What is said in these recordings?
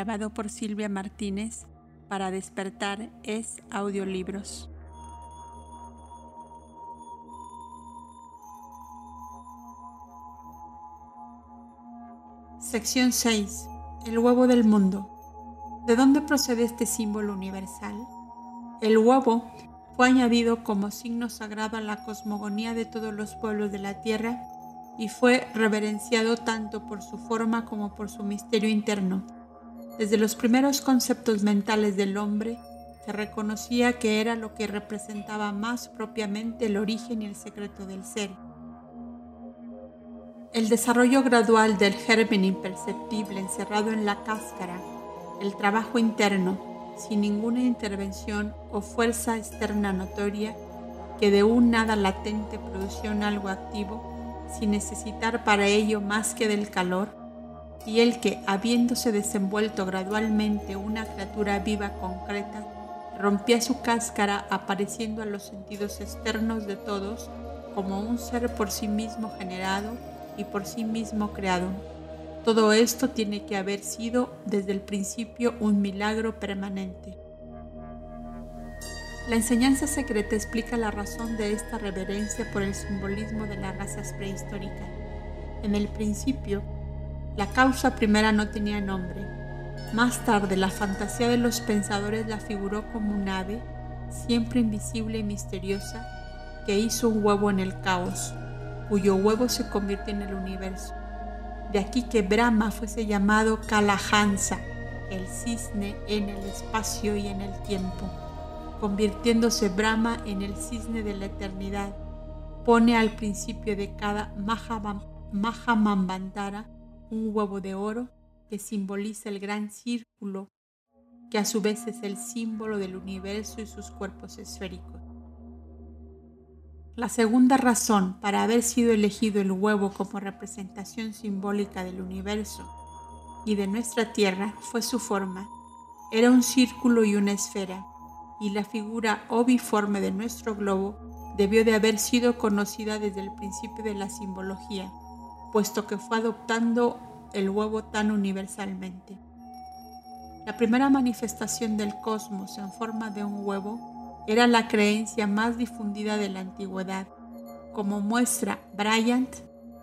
grabado por Silvia Martínez para despertar es audiolibros. Sección 6. El huevo del mundo. ¿De dónde procede este símbolo universal? El huevo fue añadido como signo sagrado a la cosmogonía de todos los pueblos de la tierra y fue reverenciado tanto por su forma como por su misterio interno. Desde los primeros conceptos mentales del hombre, se reconocía que era lo que representaba más propiamente el origen y el secreto del ser. El desarrollo gradual del germen imperceptible encerrado en la cáscara, el trabajo interno, sin ninguna intervención o fuerza externa notoria, que de un nada latente producía un algo activo, sin necesitar para ello más que del calor, y el que, habiéndose desenvuelto gradualmente una criatura viva concreta, rompía su cáscara apareciendo a los sentidos externos de todos como un ser por sí mismo generado y por sí mismo creado. Todo esto tiene que haber sido desde el principio un milagro permanente. La enseñanza secreta explica la razón de esta reverencia por el simbolismo de las razas prehistóricas. En el principio, la causa primera no tenía nombre. Más tarde, la fantasía de los pensadores la figuró como un ave, siempre invisible y misteriosa, que hizo un huevo en el caos, cuyo huevo se convierte en el universo. De aquí que Brahma fuese llamado Kalahansa, el cisne en el espacio y en el tiempo convirtiéndose Brahma en el cisne de la eternidad, pone al principio de cada Mahamambandara un huevo de oro que simboliza el gran círculo, que a su vez es el símbolo del universo y sus cuerpos esféricos. La segunda razón para haber sido elegido el huevo como representación simbólica del universo y de nuestra Tierra fue su forma. Era un círculo y una esfera, y la figura oviforme de nuestro globo debió de haber sido conocida desde el principio de la simbología, puesto que fue adoptando el huevo tan universalmente. La primera manifestación del cosmos en forma de un huevo era la creencia más difundida de la antigüedad. Como muestra, Bryant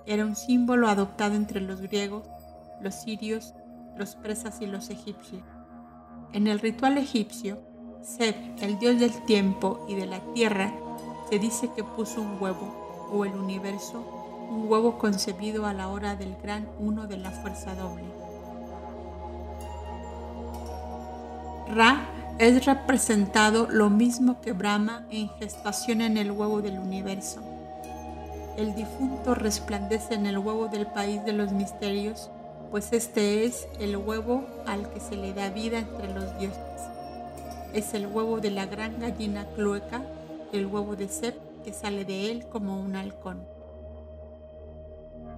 era un símbolo adoptado entre los griegos, los sirios, los persas y los egipcios. En el ritual egipcio, Seb, el dios del tiempo y de la tierra, se dice que puso un huevo, o el universo, un huevo concebido a la hora del gran uno de la fuerza doble. Ra es representado lo mismo que Brahma en gestación en el huevo del universo. El difunto resplandece en el huevo del país de los misterios, pues este es el huevo al que se le da vida entre los dioses es el huevo de la gran gallina clueca, el huevo de Sep que sale de él como un halcón.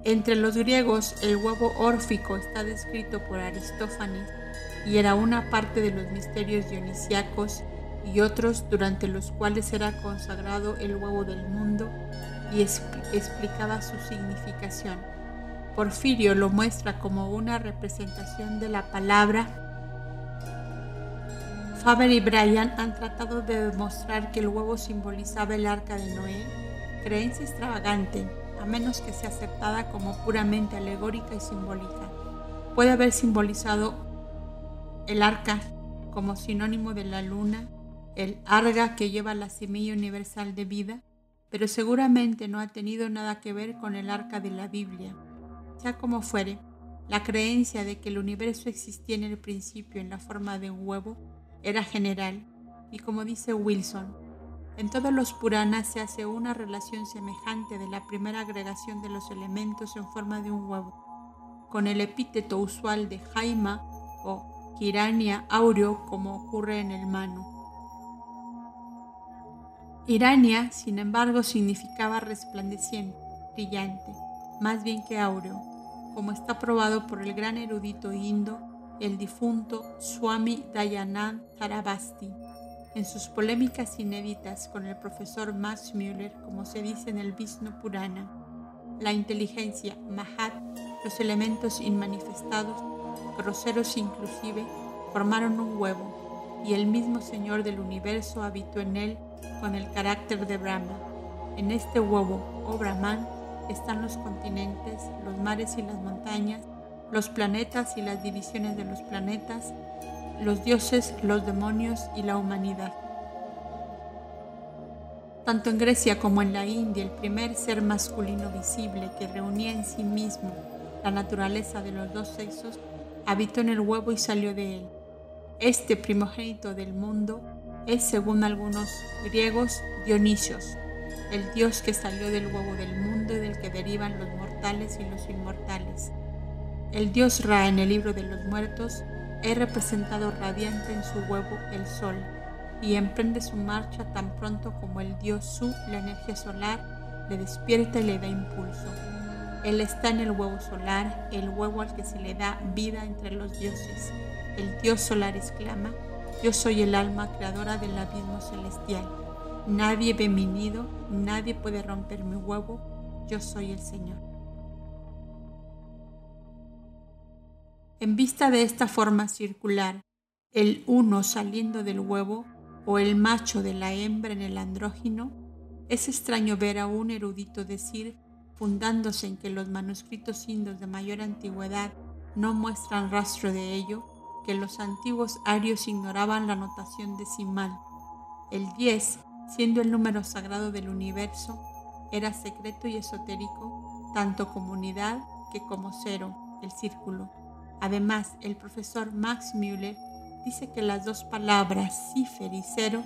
Entre los griegos, el huevo órfico está descrito por Aristófanes y era una parte de los misterios dionisíacos y otros durante los cuales era consagrado el huevo del mundo y explicaba su significación. Porfirio lo muestra como una representación de la palabra Faber y Bryan han tratado de demostrar que el huevo simbolizaba el arca de Noé, creencia extravagante, a menos que sea aceptada como puramente alegórica y simbólica. Puede haber simbolizado el arca como sinónimo de la luna, el arga que lleva la semilla universal de vida, pero seguramente no ha tenido nada que ver con el arca de la Biblia. Sea como fuere, la creencia de que el universo existía en el principio en la forma de un huevo era general y como dice Wilson, en todos los Puranas se hace una relación semejante de la primera agregación de los elementos en forma de un huevo, con el epíteto usual de Jaima o Kirania aureo como ocurre en el Manu. Irania, sin embargo, significaba resplandeciente, brillante, más bien que áureo, como está probado por el gran erudito indo el difunto Swami Dayanand Tarabasti en sus polémicas inéditas con el profesor Max Müller, como se dice en el Vishnu Purana. La inteligencia, Mahat, los elementos inmanifestados, groseros inclusive, formaron un huevo, y el mismo Señor del universo habitó en él con el carácter de Brahma. En este huevo, o Brahman, están los continentes, los mares y las montañas, los planetas y las divisiones de los planetas, los dioses, los demonios y la humanidad. Tanto en Grecia como en la India, el primer ser masculino visible que reunía en sí mismo la naturaleza de los dos sexos, habitó en el huevo y salió de él. Este primogénito del mundo es, según algunos griegos, Dionisios, el dios que salió del huevo del mundo y del que derivan los mortales y los inmortales. El dios Ra en el libro de los muertos es representado radiante en su huevo el sol y emprende su marcha tan pronto como el dios Su, la energía solar, le despierta y le da impulso. Él está en el huevo solar, el huevo al que se le da vida entre los dioses. El dios solar exclama, yo soy el alma creadora del abismo celestial. Nadie ve mi nido, nadie puede romper mi huevo, yo soy el Señor. En vista de esta forma circular, el uno saliendo del huevo o el macho de la hembra en el andrógino, es extraño ver a un erudito decir, fundándose en que los manuscritos indios de mayor antigüedad no muestran rastro de ello, que los antiguos arios ignoraban la notación decimal. El 10, siendo el número sagrado del universo, era secreto y esotérico, tanto como unidad que como cero, el círculo. Además, el profesor Max Müller dice que las dos palabras cifra y cero,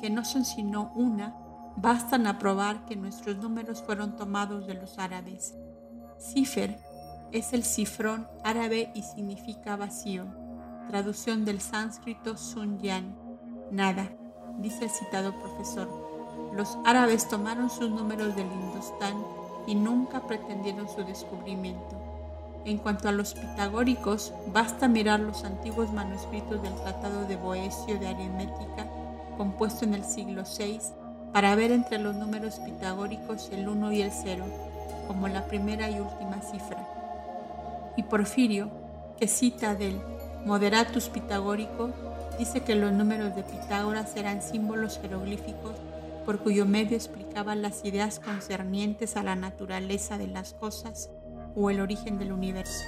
que no son sino una, bastan a probar que nuestros números fueron tomados de los árabes. Cifer es el cifrón árabe y significa vacío. Traducción del sánscrito Sun-Yan, nada, dice el citado profesor. Los árabes tomaron sus números del Indostán y nunca pretendieron su descubrimiento. En cuanto a los pitagóricos, basta mirar los antiguos manuscritos del Tratado de Boesio de Aritmética, compuesto en el siglo VI, para ver entre los números pitagóricos el 1 y el 0, como la primera y última cifra. Y Porfirio, que cita del Moderatus Pitagórico, dice que los números de Pitágoras eran símbolos jeroglíficos por cuyo medio explicaban las ideas concernientes a la naturaleza de las cosas o el origen del universo.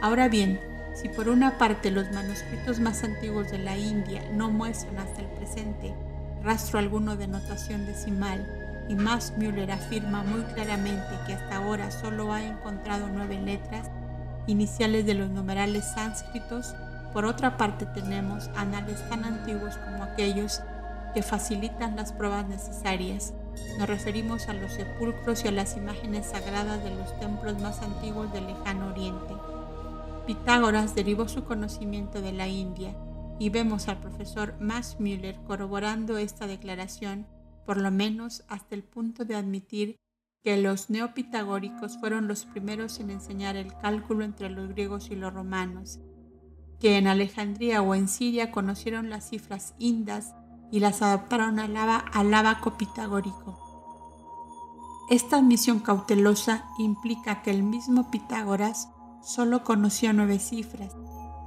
Ahora bien, si por una parte los manuscritos más antiguos de la India no muestran hasta el presente rastro alguno de notación decimal, y Max Müller afirma muy claramente que hasta ahora solo ha encontrado nueve letras iniciales de los numerales sánscritos, por otra parte tenemos anales tan antiguos como aquellos que facilitan las pruebas necesarias nos referimos a los sepulcros y a las imágenes sagradas de los templos más antiguos del lejano oriente. Pitágoras derivó su conocimiento de la India y vemos al profesor Max Müller corroborando esta declaración, por lo menos hasta el punto de admitir que los neopitagóricos fueron los primeros en enseñar el cálculo entre los griegos y los romanos, que en Alejandría o en Siria conocieron las cifras indas y las adaptaron al, abaco pitagórico. Esta admisión cautelosa implica que el mismo Pitágoras solo conoció nueve cifras.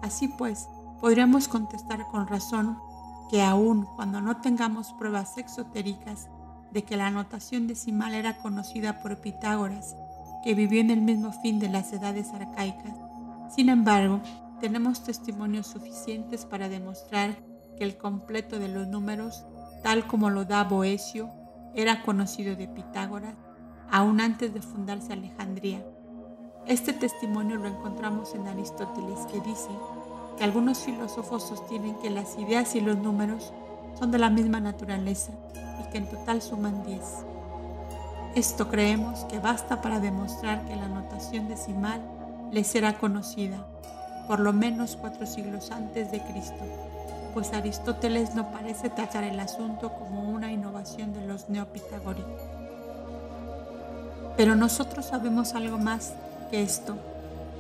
Así pues, podríamos contestar con razón que aun cuando no tengamos pruebas exotéricas de que la notación decimal era conocida por Pitágoras, que vivió en el mismo fin de las edades arcaicas, sin embargo, tenemos testimonios suficientes para demostrar el completo de los números, tal como lo da Boesio, era conocido de Pitágoras aún antes de fundarse Alejandría. Este testimonio lo encontramos en Aristóteles, que dice que algunos filósofos sostienen que las ideas y los números son de la misma naturaleza y que en total suman 10. Esto creemos que basta para demostrar que la notación decimal les era conocida, por lo menos cuatro siglos antes de Cristo pues Aristóteles no parece tratar el asunto como una innovación de los neopitagóricos. Pero nosotros sabemos algo más que esto.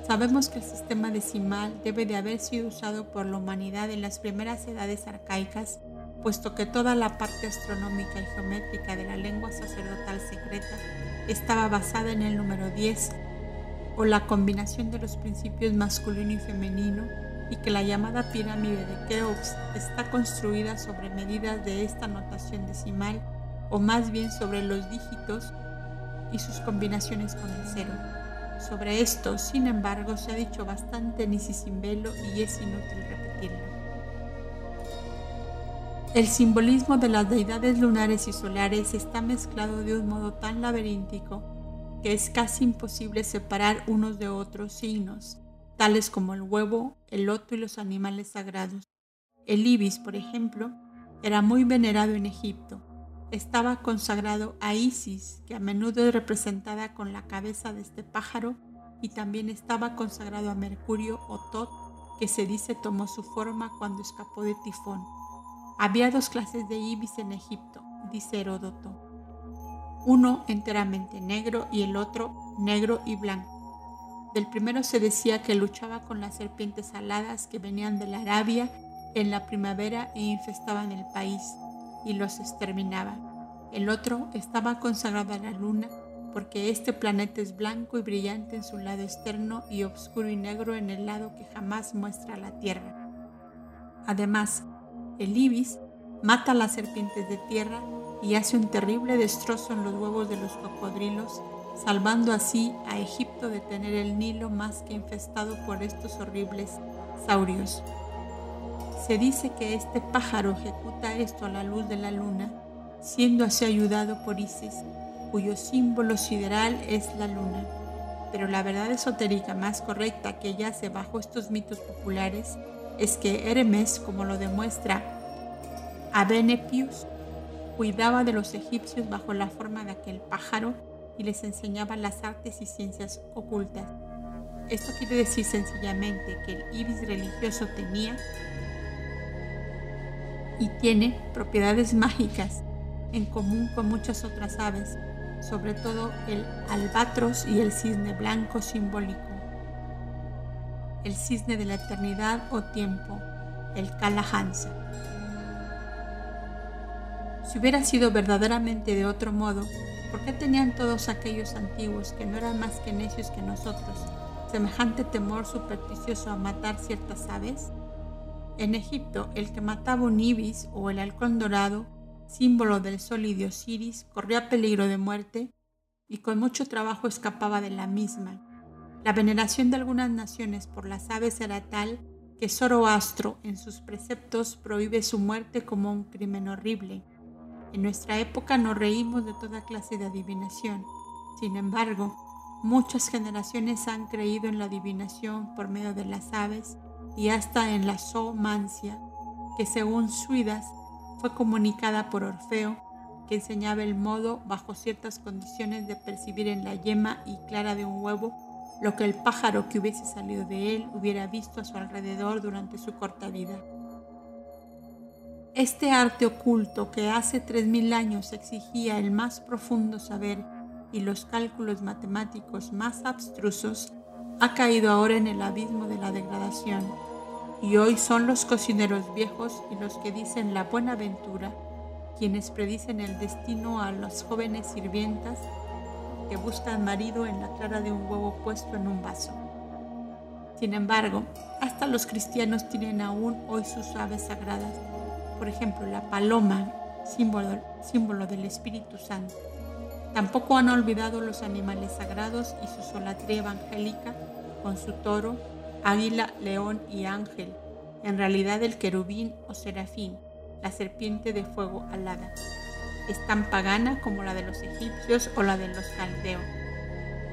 Sabemos que el sistema decimal debe de haber sido usado por la humanidad en las primeras edades arcaicas, puesto que toda la parte astronómica y geométrica de la lengua sacerdotal secreta estaba basada en el número 10, o la combinación de los principios masculino y femenino y que la llamada pirámide de Keops está construida sobre medidas de esta notación decimal o más bien sobre los dígitos y sus combinaciones con el cero. Sobre esto, sin embargo, se ha dicho bastante en Isisimbelo y es inútil repetirlo. El simbolismo de las deidades lunares y solares está mezclado de un modo tan laberíntico que es casi imposible separar unos de otros signos, tales como el huevo, el loto y los animales sagrados. El ibis, por ejemplo, era muy venerado en Egipto. Estaba consagrado a Isis, que a menudo es representada con la cabeza de este pájaro, y también estaba consagrado a Mercurio o Tot, que se dice tomó su forma cuando escapó de Tifón. Había dos clases de ibis en Egipto, dice Heródoto. Uno enteramente negro y el otro negro y blanco. Del primero se decía que luchaba con las serpientes aladas que venían de la Arabia en la primavera e infestaban el país y los exterminaba. El otro estaba consagrado a la luna porque este planeta es blanco y brillante en su lado externo y oscuro y negro en el lado que jamás muestra la Tierra. Además, el ibis mata a las serpientes de tierra y hace un terrible destrozo en los huevos de los cocodrilos, salvando así a Egipto de tener el Nilo más que infestado por estos horribles saurios. Se dice que este pájaro ejecuta esto a la luz de la luna, siendo así ayudado por Isis, cuyo símbolo sideral es la luna. Pero la verdad esotérica más correcta que yace bajo estos mitos populares es que Hermes, como lo demuestra Abenepius, cuidaba de los egipcios bajo la forma de aquel pájaro y les enseñaba las artes y ciencias ocultas. Esto quiere decir sencillamente que el ibis religioso tenía y tiene propiedades mágicas en común con muchas otras aves, sobre todo el albatros y el cisne blanco simbólico el cisne de la eternidad o tiempo, el Kalahansa. Si hubiera sido verdaderamente de otro modo, ¿por qué tenían todos aquellos antiguos que no eran más que necios que nosotros, semejante temor supersticioso a matar ciertas aves? En Egipto, el que mataba un ibis o el halcón dorado, símbolo del sol y de Osiris, corría peligro de muerte y con mucho trabajo escapaba de la misma. La veneración de algunas naciones por las aves era tal que Zoroastro en sus preceptos prohíbe su muerte como un crimen horrible. En nuestra época nos reímos de toda clase de adivinación. Sin embargo, muchas generaciones han creído en la adivinación por medio de las aves y hasta en la zoomancia, que según Suidas fue comunicada por Orfeo, que enseñaba el modo bajo ciertas condiciones de percibir en la yema y clara de un huevo lo que el pájaro que hubiese salido de él hubiera visto a su alrededor durante su corta vida. Este arte oculto que hace tres mil años exigía el más profundo saber y los cálculos matemáticos más abstrusos, ha caído ahora en el abismo de la degradación, y hoy son los cocineros viejos y los que dicen la buena ventura quienes predicen el destino a las jóvenes sirvientas que buscan marido en la clara de un huevo puesto en un vaso. Sin embargo, hasta los cristianos tienen aún hoy sus aves sagradas, por ejemplo la paloma, símbolo, del Espíritu Santo. Tampoco han olvidado los animales sagrados y su solatría evangélica con su toro, águila, león y ángel, en realidad el querubín o serafín, la serpiente de fuego alada es tan pagana como la de los egipcios o la de los caldeos.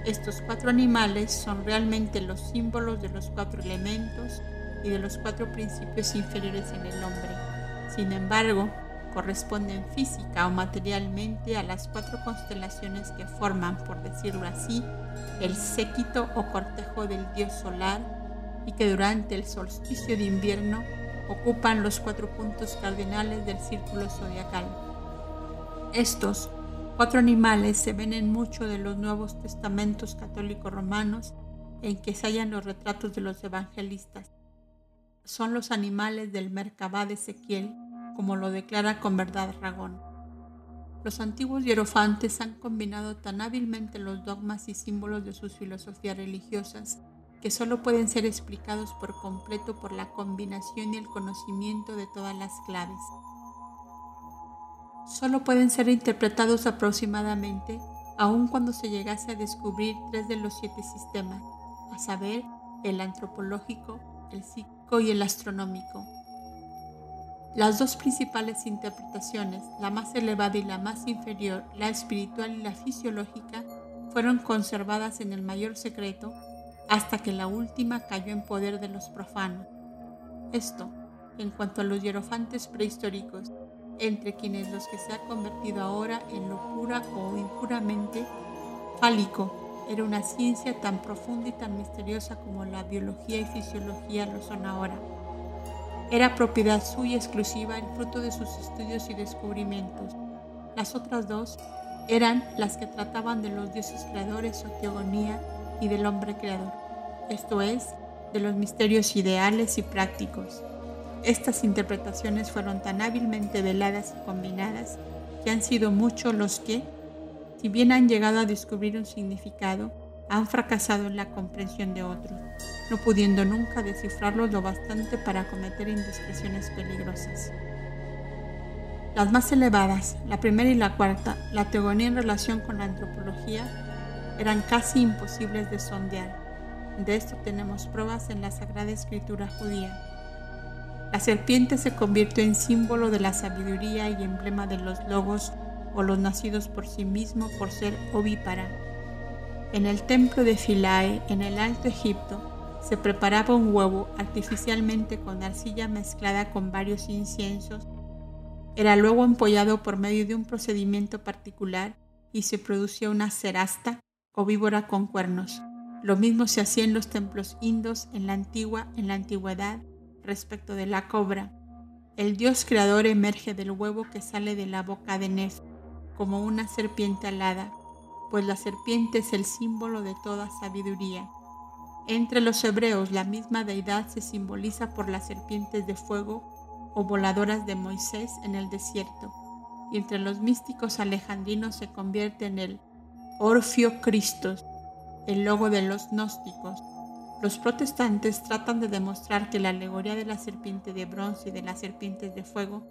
Estos cuatro animales son realmente los símbolos de los cuatro elementos y de los cuatro principios inferiores en el hombre. Sin embargo, corresponden física o materialmente a las cuatro constelaciones que forman, por decirlo así, el séquito o cortejo del dios solar y que durante el solsticio de invierno ocupan los cuatro puntos cardinales del círculo zodiacal. Estos cuatro animales se ven en muchos de los Nuevos Testamentos católicos romanos en que se hallan los retratos de los evangelistas. Son los animales del Merkabah de Ezequiel, como lo declara con verdad Ragón. Los antiguos hierofantes han combinado tan hábilmente los dogmas y símbolos de sus filosofías religiosas que solo pueden ser explicados por completo por la combinación y el conocimiento de todas las claves. Solo pueden ser interpretados aproximadamente aun cuando se llegase a descubrir tres de los siete sistemas, a saber, el antropológico, el psíquico y el astronómico. Las dos principales interpretaciones, la más elevada y la más inferior, la espiritual y la fisiológica, fueron conservadas en el mayor secreto hasta que la última cayó en poder de los profanos. Esto, en cuanto a los hierofantes prehistóricos, entre quienes los que se ha convertido ahora en locura o impuramente fálico, era una ciencia tan profunda y tan misteriosa como la biología y fisiología lo son ahora. Era propiedad suya exclusiva el fruto de sus estudios y descubrimientos. Las otras dos eran las que trataban de los dioses creadores o teogonía y del hombre creador, esto es, de los misterios ideales y prácticos. Estas interpretaciones fueron tan hábilmente veladas y combinadas que han sido muchos los que, si bien han llegado a descubrir un significado, han fracasado en la comprensión de otros, no pudiendo nunca descifrarlos lo bastante para cometer indiscreciones peligrosas. Las más elevadas, la primera y la cuarta, la teogonía en relación con la antropología, eran casi imposibles de sondear. De esto tenemos pruebas en la Sagrada Escritura judía. La serpiente se convirtió en símbolo de la sabiduría y emblema de los logos o los nacidos por sí mismos por ser ovípara en el templo de Philae, en el Alto Egipto, se preparaba un huevo artificialmente con arcilla mezclada con varios inciensos. Era luego empollado por medio de un procedimiento particular y se producía una cerasta o víbora con cuernos. Lo mismo se hacía en los templos indos en la antigua, en la antigüedad, respecto de la cobra. El dios creador emerge del huevo que sale de la boca de Nef, como una serpiente alada, pues la serpiente es el símbolo de toda sabiduría. Entre los hebreos la misma deidad se simboliza por las serpientes de fuego o voladoras de Moisés en el desierto, y entre los místicos alejandrinos se convierte en el Orfio Christos, el logo de los gnósticos. Los protestantes tratan de demostrar que la alegoría de la serpiente de bronce y de las serpientes de fuego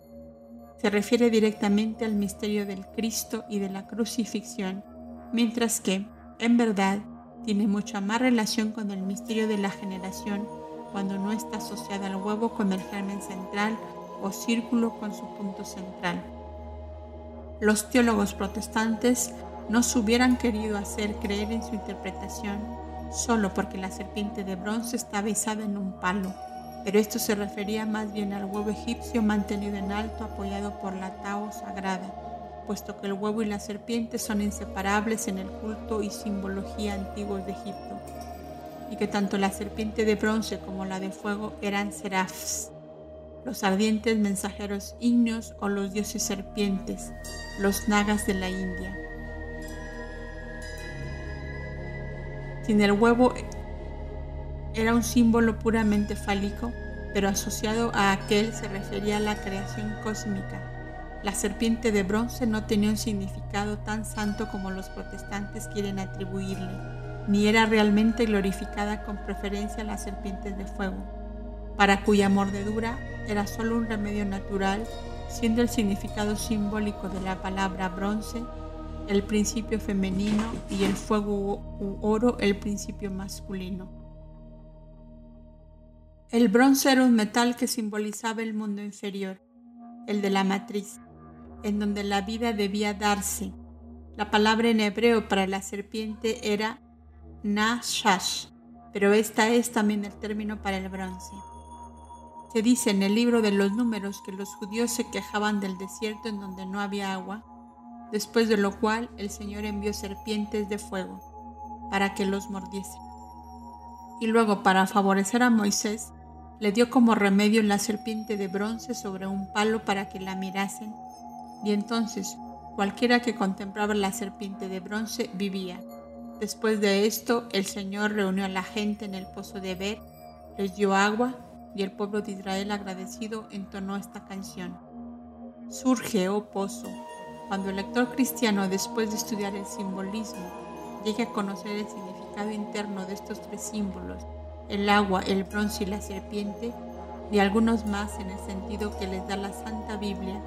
se refiere directamente al misterio del Cristo y de la crucifixión mientras que, en verdad, tiene mucha más relación con el misterio de la generación cuando no está asociada al huevo con el germen central o círculo con su punto central. Los teólogos protestantes no se hubieran querido hacer creer en su interpretación solo porque la serpiente de bronce estaba izada en un palo, pero esto se refería más bien al huevo egipcio mantenido en alto apoyado por la Tao sagrada puesto que el huevo y la serpiente son inseparables en el culto y simbología antiguos de Egipto, y que tanto la serpiente de bronce como la de fuego eran serafs, los ardientes mensajeros ígneos o los dioses serpientes, los nagas de la India. Sin el huevo era un símbolo puramente fálico, pero asociado a aquel se refería a la creación cósmica la serpiente de bronce no tenía un significado tan santo como los protestantes quieren atribuirle, ni era realmente glorificada con preferencia a las serpientes de fuego, para cuya mordedura era solo un remedio natural, siendo el significado simbólico de la palabra bronce el principio femenino y el fuego u oro el principio masculino. El bronce era un metal que simbolizaba el mundo inferior, el de la matriz, en donde la vida debía darse. La palabra en hebreo para la serpiente era Nashash, pero esta es también el término para el bronce. Se dice en el libro de los números que los judíos se quejaban del desierto en donde no había agua, después de lo cual el Señor envió serpientes de fuego para que los mordiesen. Y luego, para favorecer a Moisés, le dio como remedio la serpiente de bronce sobre un palo para que la mirasen y entonces cualquiera que contemplaba la serpiente de bronce vivía. Después de esto, el Señor reunió a la gente en el pozo de Ber, les dio agua y el pueblo de Israel agradecido entonó esta canción. Surge, oh pozo, Cuando el lector cristiano, después de estudiar el simbolismo, llegue a conocer el significado interno de estos tres símbolos, el agua, el bronce y la serpiente, y algunos más en el sentido que les da la Santa Biblia,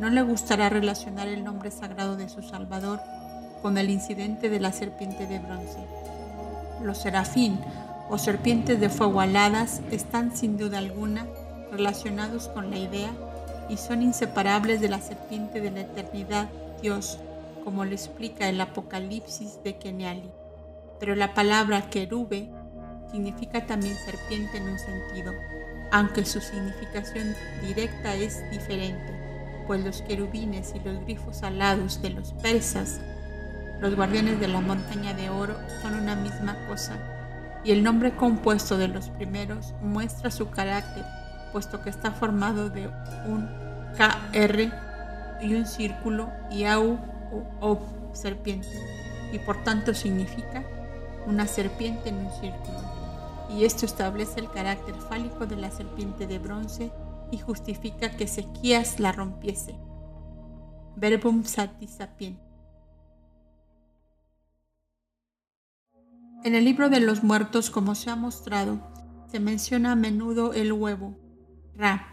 no le gustará relacionar el nombre sagrado de su Salvador con el incidente de la serpiente de bronce. Los serafín o serpientes de fuego aladas están sin duda alguna relacionados con la idea y son inseparables de la serpiente de la eternidad, Dios, como lo explica el Apocalipsis de Keniali. Pero la palabra querube significa también serpiente en un sentido, aunque su significación directa es diferente, pues los querubines y los grifos alados de los persas, los guardianes de la montaña de oro, son una misma cosa, y el nombre compuesto de los primeros muestra su carácter puesto que está formado de un KR y un círculo y AU o serpiente, y por tanto significa una serpiente en un círculo. Y esto establece el carácter fálico de la serpiente de bronce y justifica que Ezequías la rompiese. Verbum sati sapien. En el libro de los muertos, como se ha mostrado, se menciona a menudo el huevo, Ra,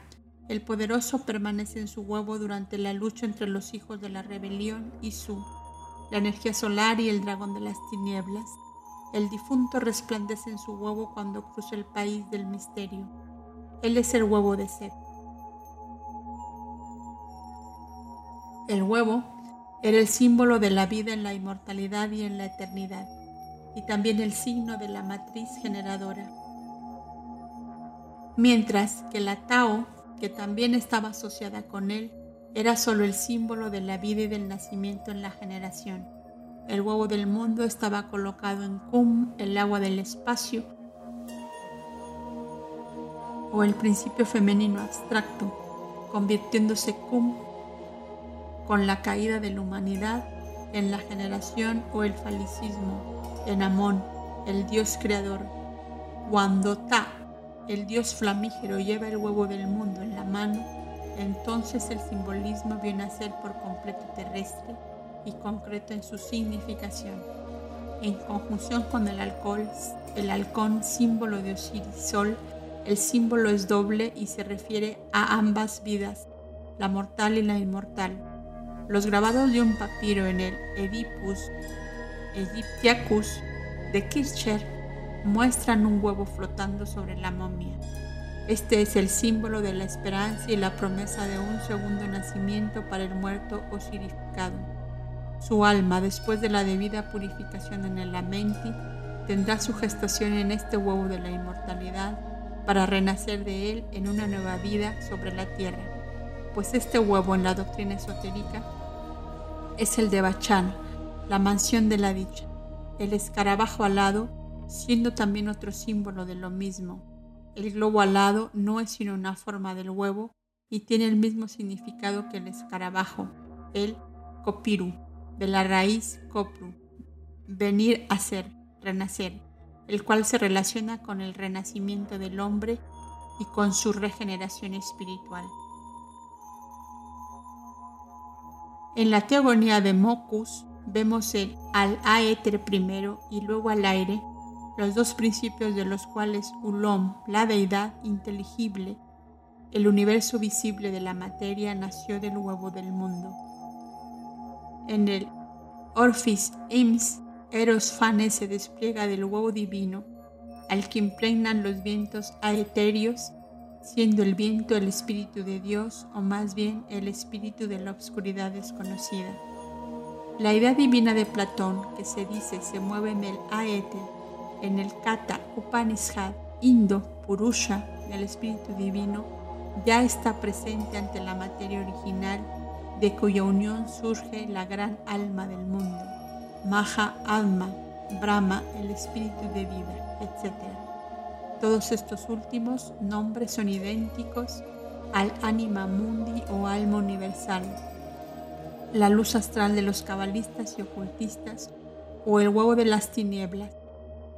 el poderoso, permanece en su huevo durante la lucha entre los hijos de la rebelión y Su, la energía solar y el dragón de las tinieblas. El difunto resplandece en su huevo cuando cruza el país del misterio. Él es el huevo de Set. El huevo era el símbolo de la vida en la inmortalidad y en la eternidad, y también el signo de la matriz generadora mientras que la Tao, que también estaba asociada con él, era solo el símbolo de la vida y del nacimiento en la generación. El huevo del mundo estaba colocado en Kum, el agua del espacio, o el principio femenino abstracto, convirtiéndose Kum con la caída de la humanidad en la generación o el falicismo, en Amón, el Dios creador. Cuando Ta el dios flamígero lleva el huevo del mundo en la mano, entonces el simbolismo viene a ser por completo terrestre y concreto en su significación. En conjunción con el alcohol, el halcón, símbolo de Osiris Sol, el símbolo es doble y se refiere a ambas vidas, la mortal y la inmortal. Los grabados de un papiro en el Oedipus Egyptiacus de Kircher muestran un huevo flotando sobre la momia. Este es el símbolo de la esperanza y la promesa de un segundo nacimiento para el muerto osirificado. Su alma, después de la debida purificación en el Amenti, tendrá su gestación en este huevo de la inmortalidad para renacer de él en una nueva vida sobre la tierra, pues este huevo en la doctrina esotérica es el de Bachan, la mansión de la dicha, el escarabajo alado siendo también otro símbolo de lo mismo. El globo alado no es sino una forma del huevo y tiene el mismo significado que el escarabajo, el copiru, de la raíz copru, venir a ser, renacer, el cual se relaciona con el renacimiento del hombre y con su regeneración espiritual. En la teogonía de Mocus vemos el al aéter primero y luego al aire los dos principios de los cuales Ulom, la deidad inteligible, el universo visible de la materia, nació del huevo del mundo. En el Orphis Ims, Eros Fane se despliega del huevo divino, al que impregnan los vientos aeterios, siendo el viento el espíritu de Dios o más bien el espíritu de la obscuridad desconocida. La idea divina de Platón, que se dice se mueve en el aéter, en el Kata Upanishad Indo Purusha del Espíritu Divino ya está presente ante la materia original de cuya unión surge la gran alma del mundo, Maha Alma, Brahma, el Espíritu de vida, etc. Todos estos últimos nombres son idénticos al Anima Mundi o alma universal, la luz astral de los cabalistas y ocultistas o el huevo de las tinieblas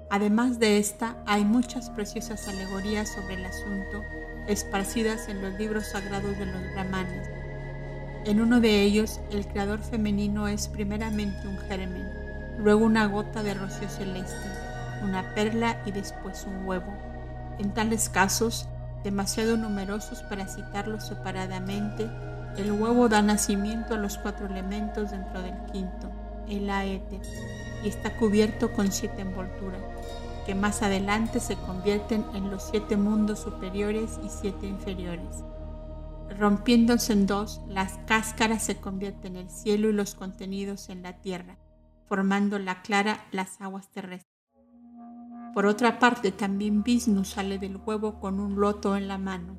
Además de esta, hay muchas preciosas alegorías sobre el asunto esparcidas en los libros sagrados de los brahmanes. En uno de ellos, el creador femenino es primeramente un germen, luego una gota de rocío celeste, una perla y después un huevo. En tales casos, demasiado numerosos para citarlos separadamente, el huevo da nacimiento a los cuatro elementos dentro del quinto, el aete, y está cubierto con siete envolturas, que más adelante se convierten en los siete mundos superiores y siete inferiores. Rompiéndose en dos, las cáscaras se convierten en el cielo y los contenidos en la tierra, formando la clara las aguas terrestres. Por otra parte, también Vishnu sale del huevo con un loto en la mano.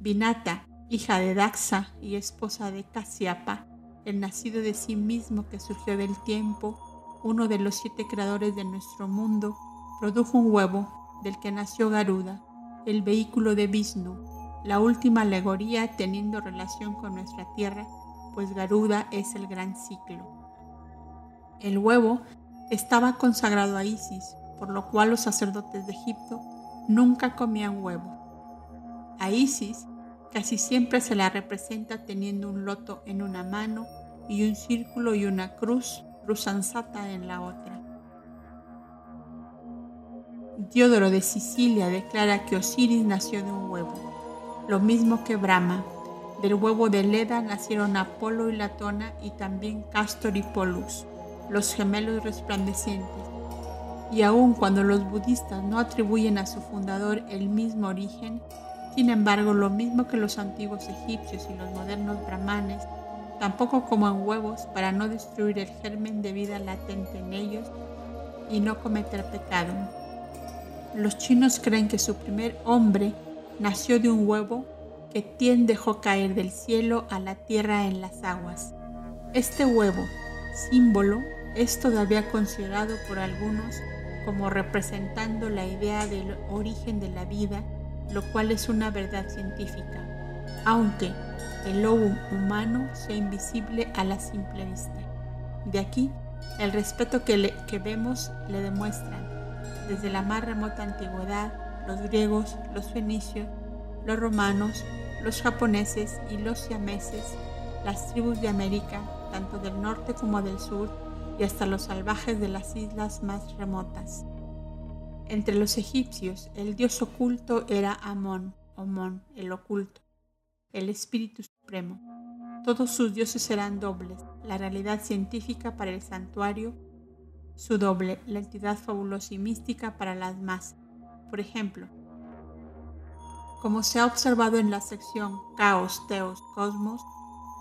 Vinata, hija de Daxa y esposa de Kasyapa, el nacido de sí mismo que surgió del tiempo, uno de los siete creadores de nuestro mundo, produjo un huevo del que nació Garuda, el vehículo de Vishnu, la última alegoría teniendo relación con nuestra tierra, pues Garuda es el gran ciclo. El huevo estaba consagrado a Isis, por lo cual los sacerdotes de Egipto nunca comían huevo. A Isis casi siempre se la representa teniendo un loto en una mano y un círculo y una cruz rusansata en la otra. Diodoro de Sicilia declara que Osiris nació de un huevo, lo mismo que Brahma. Del huevo de Leda nacieron Apolo y Latona y también Castor y Polus, los gemelos resplandecientes. Y aun cuando los budistas no atribuyen a su fundador el mismo origen, sin embargo, lo mismo que los antiguos egipcios y los modernos brahmanes, tampoco coman huevos para no destruir el germen de vida latente en ellos y no cometer pecado. Los chinos creen que su primer hombre nació de un huevo que Tien dejó caer del cielo a la tierra en las aguas. Este huevo, símbolo, es todavía considerado por algunos como representando la idea del origen de la vida, lo cual es una verdad científica, aunque el lobo humano sea invisible a la simple vista. De aquí el respeto que, que vemos le demuestran desde la más remota antigüedad los griegos, los fenicios, los romanos, los japoneses y los siameses, las tribus de América, tanto del norte como del sur, y hasta los salvajes de las islas más remotas. Entre los egipcios, el dios oculto era Amón, Omón, el oculto, el espíritu supremo. Todos sus dioses eran dobles, la realidad científica para el santuario, su doble, la entidad fabulosa y mística para las masas. Por ejemplo, como se ha observado en la sección Caos, Teos, Cosmos,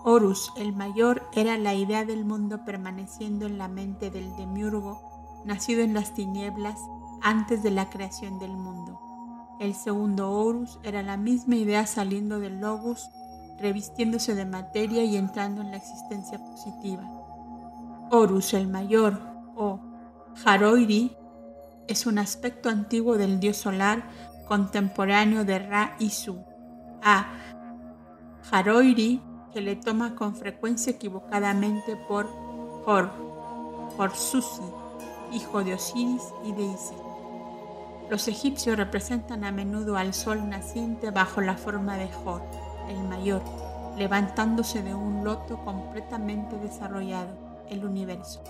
Horus el mayor era la idea del mundo permaneciendo en la mente del demiurgo, nacido en las tinieblas antes de la creación del mundo. El segundo Horus era la misma idea saliendo del Logos, revistiéndose de materia y entrando en la existencia positiva. Horus el mayor o Haroiri es un aspecto antiguo del dios solar contemporáneo de Ra y Su. A Haroiri que le toma con frecuencia equivocadamente por Hor, Susi, hijo de Osiris y de Isis. Los egipcios representan a menudo al sol naciente bajo la forma de Hor, el mayor, levantándose de un loto completamente desarrollado, el universo,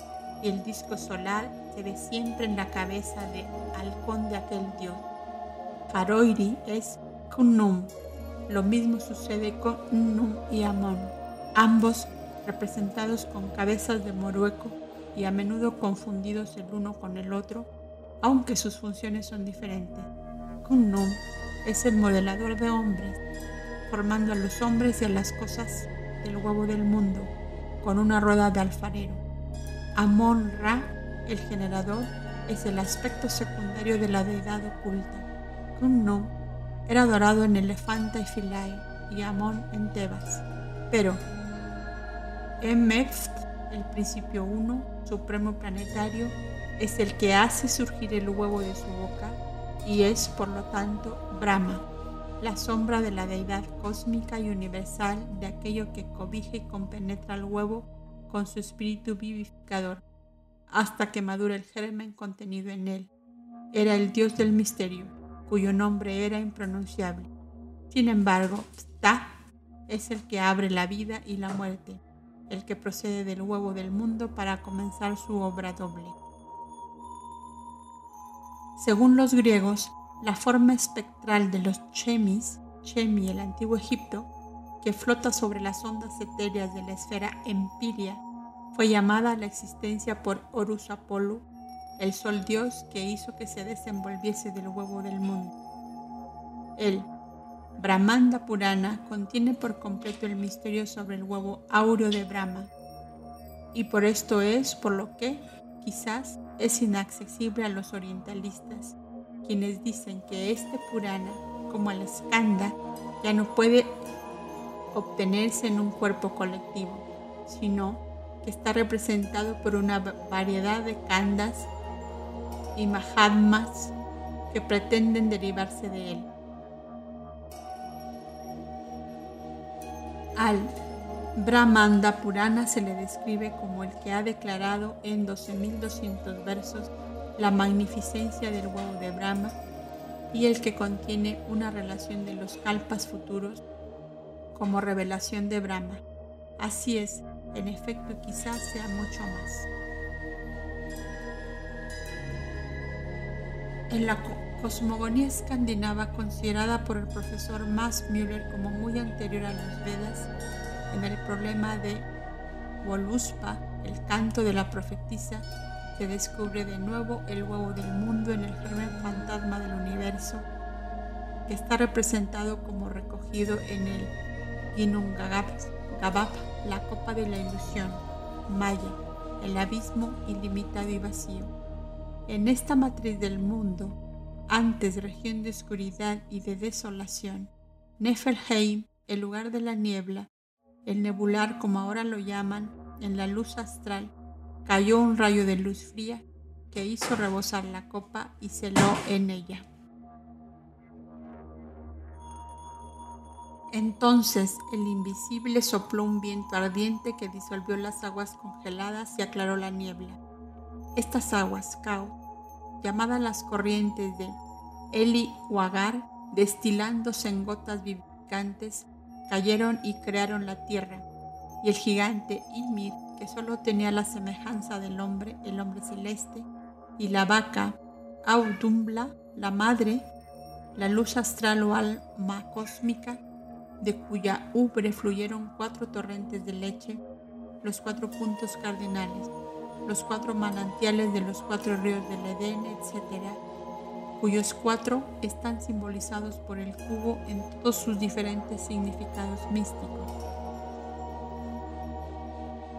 y el disco solar ve siempre en la cabeza de halcón de aquel dios. Haroiri es Kunnum, lo mismo sucede con Num y Amon, ambos representados con cabezas de morueco y a menudo confundidos el uno con el otro, aunque sus funciones son diferentes. Kunnum es el modelador de hombres, formando a los hombres y a las cosas del huevo del mundo, con una rueda de alfarero. Amon Ra, el generador, es el aspecto secundario de la deidad oculta. Kunnum era adorado en Elefanta y Philae y Amón en Tebas. Pero Emeft, el principio uno, supremo planetario, es el que hace surgir el huevo de su boca y es, por lo tanto, Brahma, la sombra de la deidad cósmica y universal de aquello que cobija y compenetra el huevo con su espíritu vivificador, hasta que madura el germen contenido en él. Era el dios del misterio cuyo nombre era impronunciable. Sin embargo, Ptah es el que abre la vida y la muerte, el que procede del huevo del mundo para comenzar su obra doble. Según los griegos, la forma espectral de los chemis, chemi el antiguo Egipto, que flota sobre las ondas etéreas de la esfera Empiria, fue llamada a la existencia por Horus Apolo, el sol dios que hizo que se desenvolviese del huevo del mundo. El Brahmanda Purana contiene por completo el misterio sobre el huevo áureo de Brahma, y por esto es por lo que, quizás, es inaccesible a los orientalistas, quienes dicen que este Purana, como el Skanda, ya no puede obtenerse en un cuerpo colectivo, sino está representado por una variedad de kandas y mahatmas que pretenden derivarse de él. Al Brahmanda Purana se le describe como el que ha declarado en 12.200 versos la magnificencia del huevo de Brahma y el que contiene una relación de los kalpas futuros como revelación de Brahma. Así es, en efecto quizás sea mucho más. En la cosmogonía escandinava considerada por el profesor Max Müller como muy anterior a los Vedas, en el problema de Voluspa, el canto de la profetisa, se descubre de nuevo el huevo del mundo en el germen fantasma del universo, que está representado como recogido en el Ginungagap, la copa de la ilusión, Maya, el abismo ilimitado y vacío. En esta matriz del mundo, antes región de oscuridad y de desolación, Nefelheim, el lugar de la niebla, el nebular como ahora lo llaman, en la luz astral, cayó un rayo de luz fría que hizo rebosar la copa y celó en ella. Entonces el invisible sopló un viento ardiente que disolvió las aguas congeladas y aclaró la niebla. Estas aguas, Cao, llamadas las corrientes de Eli destilándose en gotas vivificantes, cayeron y crearon la tierra. Y el gigante Ymir, que solo tenía la semejanza del hombre, el hombre celeste, y la vaca Audumbla, la madre, la luz astral o alma cósmica, de cuya ubre fluyeron cuatro torrentes de leche, los cuatro puntos cardinales, los cuatro manantiales de los cuatro ríos del Edén, etc., cuyos cuatro están simbolizados por el cubo en todos sus diferentes significados místicos.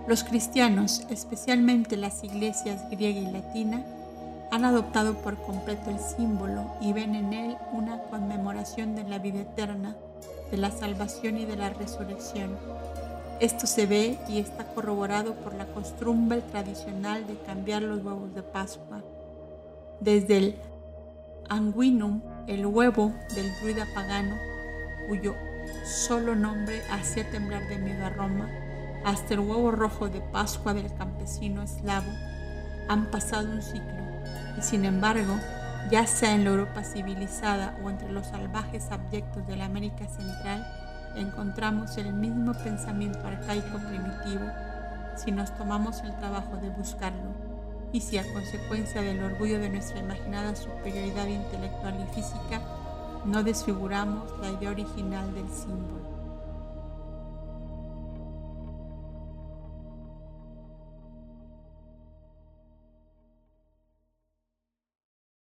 Los cristianos, especialmente las iglesias griega y latina, han adoptado por completo el símbolo y ven en él una conmemoración de la vida eterna, de la salvación y de la resurrección. Esto se ve y está corroborado por la costumbre tradicional de cambiar los huevos de Pascua. Desde el Anguinum, el huevo del druida pagano, cuyo solo nombre hacía temblar de miedo a Roma, hasta el huevo rojo de Pascua del campesino eslavo, han pasado un ciclo, y sin embargo, ya sea en la Europa civilizada o entre los salvajes abyectos de la América Central, encontramos el mismo pensamiento arcaico primitivo si nos tomamos el trabajo de buscarlo y si a consecuencia del orgullo de nuestra imaginada superioridad intelectual y física no desfiguramos la idea original del símbolo.